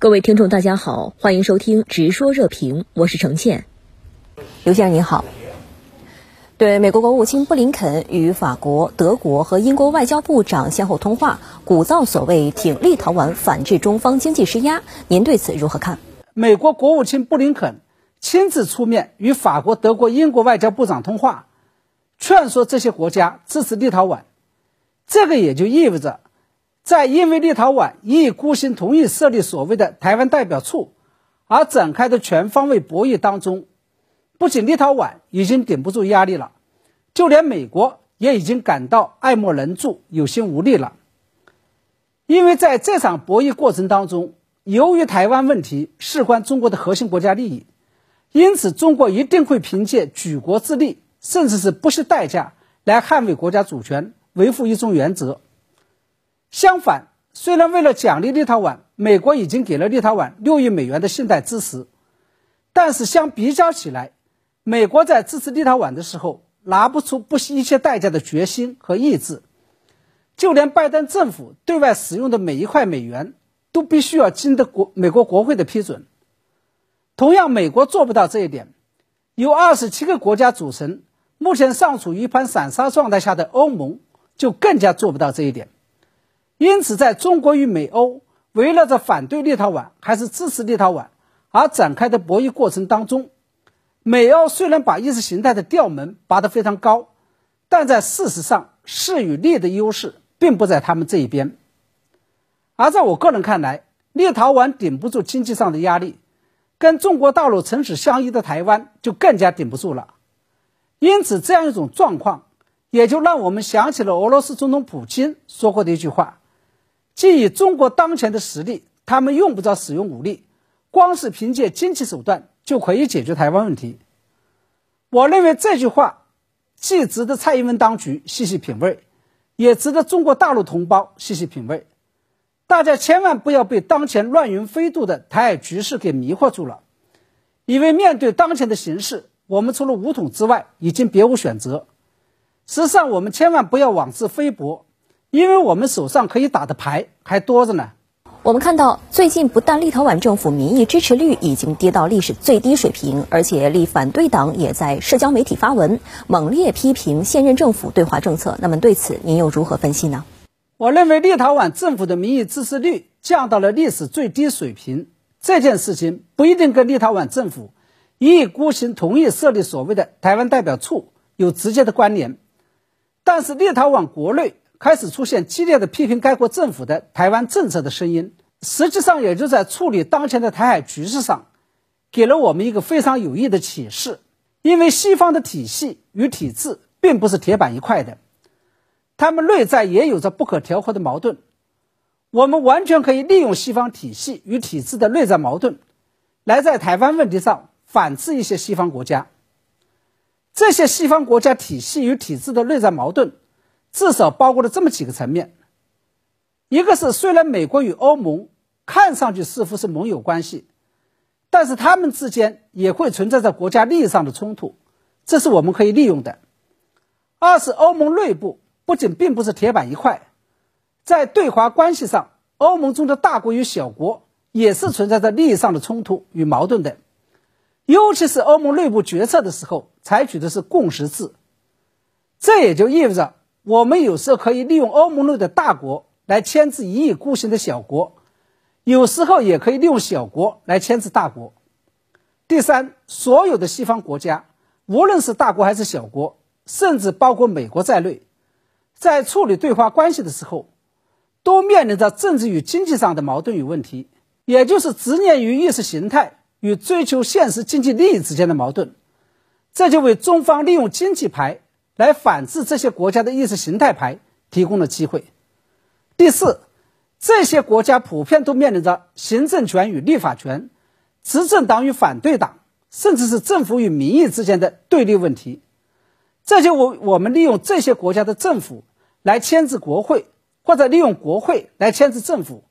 各位听众，大家好，欢迎收听《直说热评》，我是程倩。刘先生您好。对美国国务卿布林肯与法国、德国和英国外交部长先后通话，鼓噪所谓挺立陶宛反制中方经济施压，您对此如何看？美国国务卿布林肯亲自出面与法国、德国、英国外交部长通话，劝说这些国家支持立陶宛，这个也就意味着。在因为立陶宛一意孤行同意设立所谓的台湾代表处而展开的全方位博弈当中，不仅立陶宛已经顶不住压力了，就连美国也已经感到爱莫能助、有心无力了。因为在这场博弈过程当中，由于台湾问题事关中国的核心国家利益，因此中国一定会凭借举国之力，甚至是不惜代价来捍卫国家主权、维护一中原则。相反，虽然为了奖励立陶宛，美国已经给了立陶宛六亿美元的信贷支持，但是相比较起来，美国在支持立陶宛的时候拿不出不惜一切代价的决心和意志，就连拜登政府对外使用的每一块美元都必须要经得国美国国会的批准。同样，美国做不到这一点，由二十七个国家组成、目前尚处于一盘散沙状态下的欧盟就更加做不到这一点。因此，在中国与美欧围绕着反对立陶宛还是支持立陶宛而展开的博弈过程当中，美欧虽然把意识形态的调门拔得非常高，但在事实上，势与力的优势并不在他们这一边。而在我个人看来，立陶宛顶不住经济上的压力，跟中国大陆唇齿相依的台湾就更加顶不住了。因此，这样一种状况，也就让我们想起了俄罗斯总统普京说过的一句话。基于中国当前的实力，他们用不着使用武力，光是凭借经济手段就可以解决台湾问题。我认为这句话既值得蔡英文当局细细品味，也值得中国大陆同胞细细品味。大家千万不要被当前乱云飞渡的台海局势给迷惑住了，以为面对当前的形势，我们除了武统之外已经别无选择。实际上，我们千万不要妄自菲薄。因为我们手上可以打的牌还多着呢。我们看到，最近不但立陶宛政府民意支持率已经跌到历史最低水平，而且立反对党也在社交媒体发文，猛烈批评现任政府对华政策。那么对此您又如何分析呢？我认为立陶宛政府的民意支持率降到了历史最低水平，这件事情不一定跟立陶宛政府一意孤行同意设立所谓的台湾代表处有直接的关联，但是立陶宛国内。开始出现激烈的批评该国政府的台湾政策的声音，实际上也就在处理当前的台海局势上，给了我们一个非常有益的启示。因为西方的体系与体制并不是铁板一块的，他们内在也有着不可调和的矛盾。我们完全可以利用西方体系与体制的内在矛盾，来在台湾问题上反制一些西方国家。这些西方国家体系与体制的内在矛盾。至少包括了这么几个层面，一个是虽然美国与欧盟看上去似乎是盟友关系，但是他们之间也会存在着国家利益上的冲突，这是我们可以利用的。二是欧盟内部不仅并不是铁板一块，在对华关系上，欧盟中的大国与小国也是存在着利益上的冲突与矛盾的，尤其是欧盟内部决策的时候采取的是共识制，这也就意味着。我们有时候可以利用欧盟内的大国来牵制一意孤行的小国，有时候也可以利用小国来牵制大国。第三，所有的西方国家，无论是大国还是小国，甚至包括美国在内，在处理对华关系的时候，都面临着政治与经济上的矛盾与问题，也就是执念于意识形态与追求现实经济利益之间的矛盾。这就为中方利用经济牌。来反制这些国家的意识形态牌提供了机会。第四，这些国家普遍都面临着行政权与立法权、执政党与反对党，甚至是政府与民意之间的对立问题。这就我我们利用这些国家的政府来牵制国会，或者利用国会来牵制政府，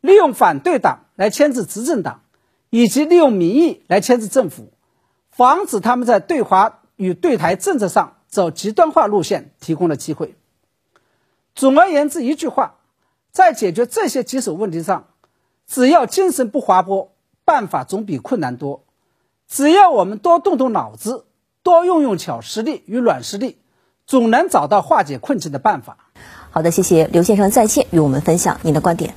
利用反对党来牵制执政党，以及利用民意来牵制政府，防止他们在对华与对台政策上。走极端化路线提供了机会。总而言之，一句话，在解决这些棘手问题上，只要精神不滑坡，办法总比困难多。只要我们多动动脑子，多用用巧实力与软实力，总能找到化解困境的办法。好的，谢谢刘先生在线与我们分享您的观点。